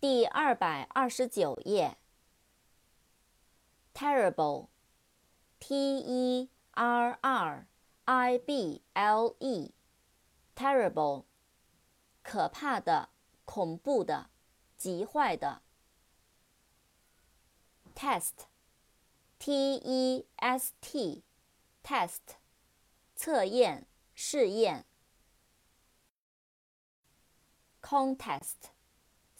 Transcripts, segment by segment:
第二百二十九页。Terrible，T-E-R-R-I-B-L-E，terrible，可怕的、恐怖的、极坏的。Test，T-E-S-T，test，测验、试验。Contest。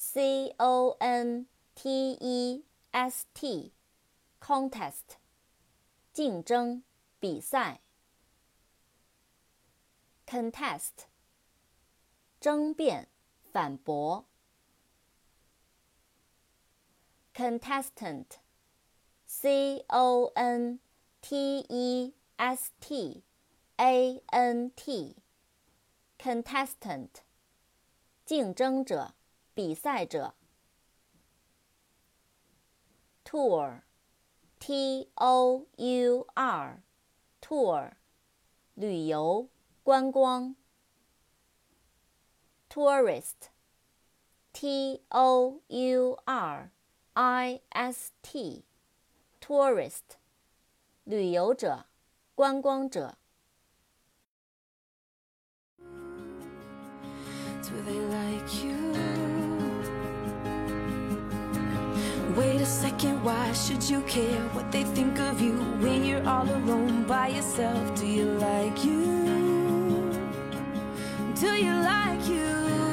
C O N T E S T，contest，竞争、比赛。Contest，争辩、反驳。Contestant，C O N T E S T A N T，contestant，竞争者。比赛者。tour，t o u r，tour，旅游、观光。tourist，t o u r i s t，tourist，旅游者、观光者。Wait a second, why should you care what they think of you when you're all alone by yourself? Do you like you? Do you like you?